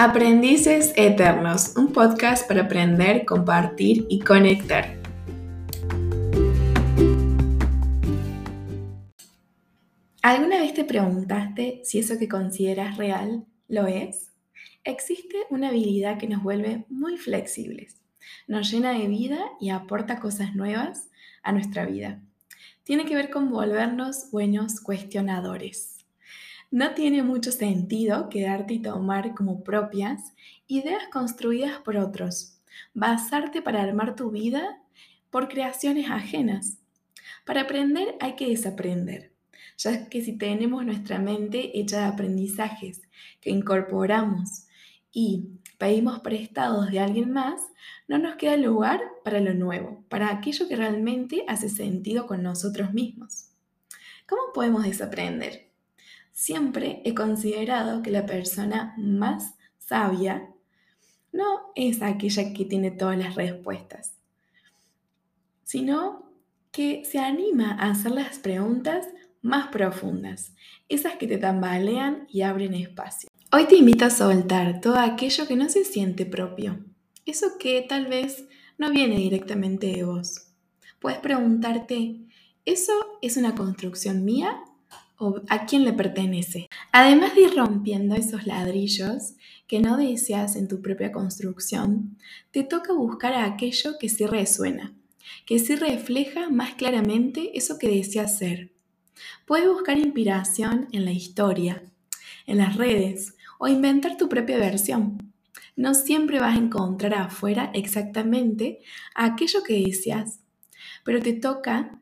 Aprendices Eternos, un podcast para aprender, compartir y conectar. ¿Alguna vez te preguntaste si eso que consideras real lo es? Existe una habilidad que nos vuelve muy flexibles, nos llena de vida y aporta cosas nuevas a nuestra vida. Tiene que ver con volvernos buenos cuestionadores. No tiene mucho sentido quedarte y tomar como propias ideas construidas por otros, basarte para armar tu vida por creaciones ajenas. Para aprender hay que desaprender, ya que si tenemos nuestra mente hecha de aprendizajes que incorporamos y pedimos prestados de alguien más, no nos queda lugar para lo nuevo, para aquello que realmente hace sentido con nosotros mismos. ¿Cómo podemos desaprender? Siempre he considerado que la persona más sabia no es aquella que tiene todas las respuestas, sino que se anima a hacer las preguntas más profundas, esas que te tambalean y abren espacio. Hoy te invito a soltar todo aquello que no se siente propio, eso que tal vez no viene directamente de vos. Puedes preguntarte, ¿eso es una construcción mía a quién le pertenece. Además de ir rompiendo esos ladrillos que no deseas en tu propia construcción, te toca buscar a aquello que sí resuena, que sí refleja más claramente eso que deseas ser. Puedes buscar inspiración en la historia, en las redes o inventar tu propia versión. No siempre vas a encontrar afuera exactamente aquello que deseas, pero te toca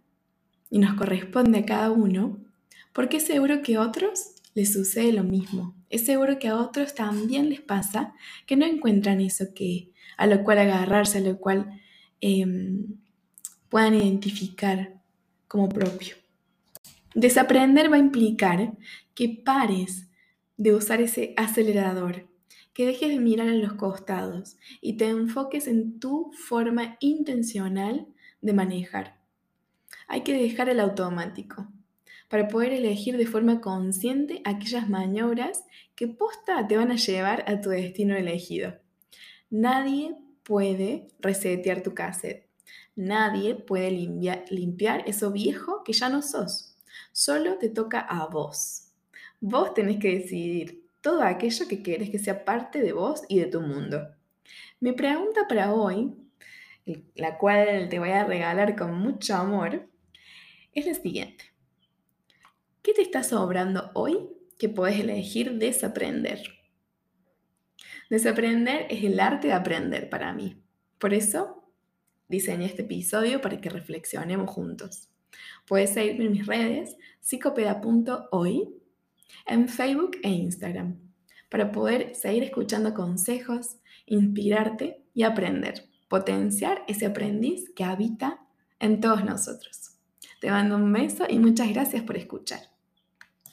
y nos corresponde a cada uno porque es seguro que a otros les sucede lo mismo. Es seguro que a otros también les pasa que no encuentran eso que a lo cual agarrarse, a lo cual em, puedan identificar como propio. Desaprender va a implicar que pares de usar ese acelerador, que dejes de mirar a los costados y te enfoques en tu forma intencional de manejar. Hay que dejar el automático para poder elegir de forma consciente aquellas maniobras que posta te van a llevar a tu destino elegido. Nadie puede resetear tu cassette. Nadie puede limpiar eso viejo que ya no sos. Solo te toca a vos. Vos tenés que decidir todo aquello que quieres que sea parte de vos y de tu mundo. Mi pregunta para hoy, la cual te voy a regalar con mucho amor, es la siguiente. ¿Qué te está sobrando hoy que puedes elegir desaprender? Desaprender es el arte de aprender para mí. Por eso diseñé este episodio para que reflexionemos juntos. Puedes seguirme en mis redes psicopeda.hoy en Facebook e Instagram para poder seguir escuchando consejos, inspirarte y aprender, potenciar ese aprendiz que habita en todos nosotros. Te mando un beso y muchas gracias por escuchar.